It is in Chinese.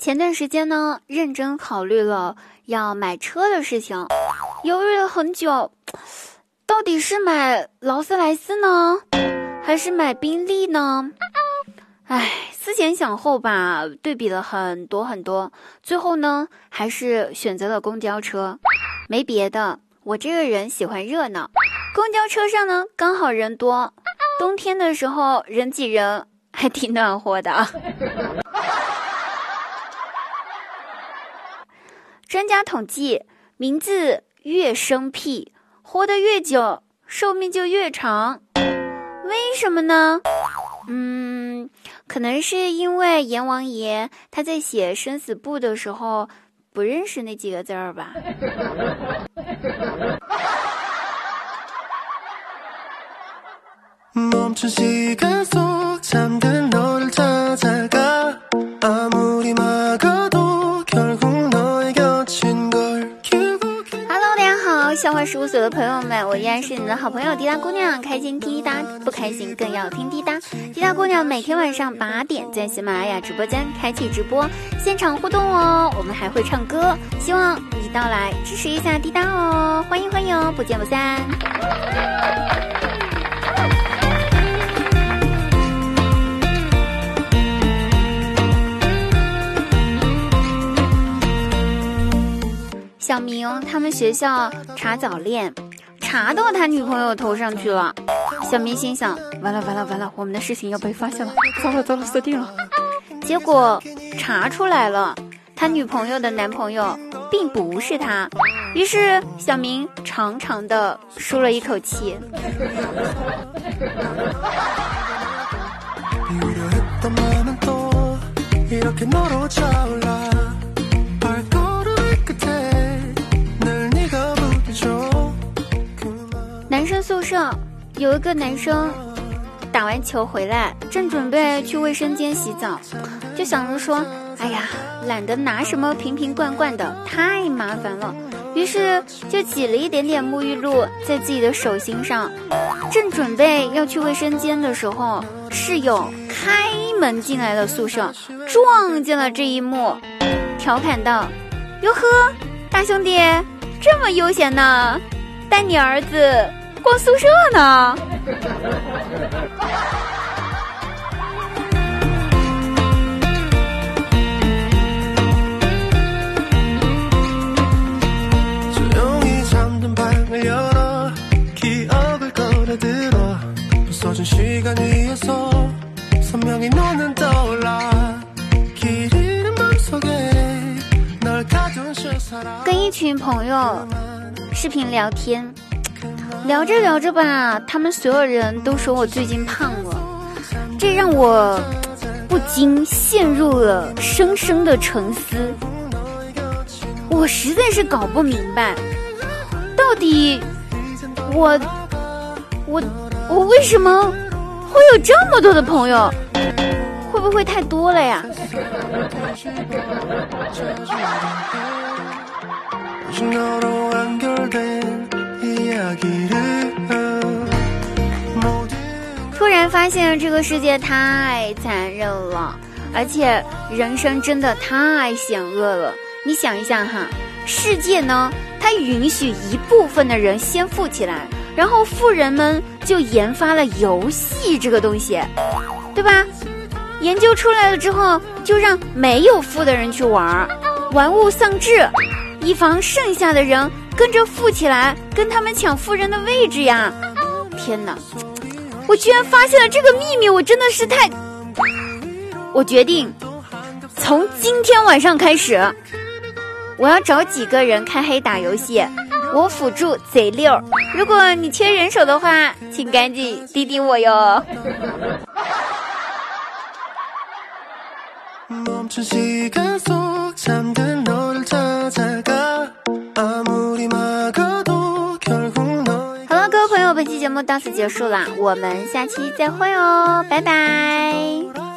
前段时间呢，认真考虑了要买车的事情，犹豫了很久，到底是买劳斯莱斯呢，还是买宾利呢？唉，思前想后吧，对比了很多很多，最后呢，还是选择了公交车。没别的，我这个人喜欢热闹，公交车上呢刚好人多，冬天的时候人挤人还挺暖和的。专家统计，名字越生僻，活得越久，寿命就越长。为什么呢？嗯，可能是因为阎王爷他在写生死簿的时候不认识那几个字儿吧。笑话事务所的朋友们，我依然是你的好朋友滴答姑娘，开心听滴答，不开心更要听滴答。滴答姑娘每天晚上八点在喜马拉雅直播间开启直播，现场互动哦，我们还会唱歌，希望你到来支持一下滴答哦，欢迎欢迎，不见不散。小明他们学校查早恋，查到他女朋友头上去了。小明心想：完了完了完了，我们的事情要被发现了，糟了糟了，死定了。结果查出来了，他女朋友的男朋友并不是他。于是小明长长的舒了一口气。宿舍有一个男生打完球回来，正准备去卫生间洗澡，就想着说：“哎呀，懒得拿什么瓶瓶罐罐的，太麻烦了。”于是就挤了一点点沐浴露在自己的手心上。正准备要去卫生间的时候，室友开门进来了宿舍，撞见了这一幕，调侃道：“哟呵，大兄弟这么悠闲呢，带你儿子。”逛宿舍呢。跟一群朋友视频聊天。聊着聊着吧，他们所有人都说我最近胖了，这让我不禁陷入了深深的沉思。我实在是搞不明白，到底我我我为什么会有这么多的朋友？会不会太多了呀？突然发现这个世界太残忍了，而且人生真的太险恶了。你想一下哈，世界呢，它允许一部分的人先富起来，然后富人们就研发了游戏这个东西，对吧？研究出来了之后，就让没有富的人去玩，玩物丧志，以防剩下的人。跟着富起来，跟他们抢富人的位置呀！天哪，我居然发现了这个秘密，我真的是太……我决定从今天晚上开始，我要找几个人开黑打游戏，我辅助贼溜。如果你缺人手的话，请赶紧滴滴我哟。本期节目到此结束了，我们下期再会哦，拜拜。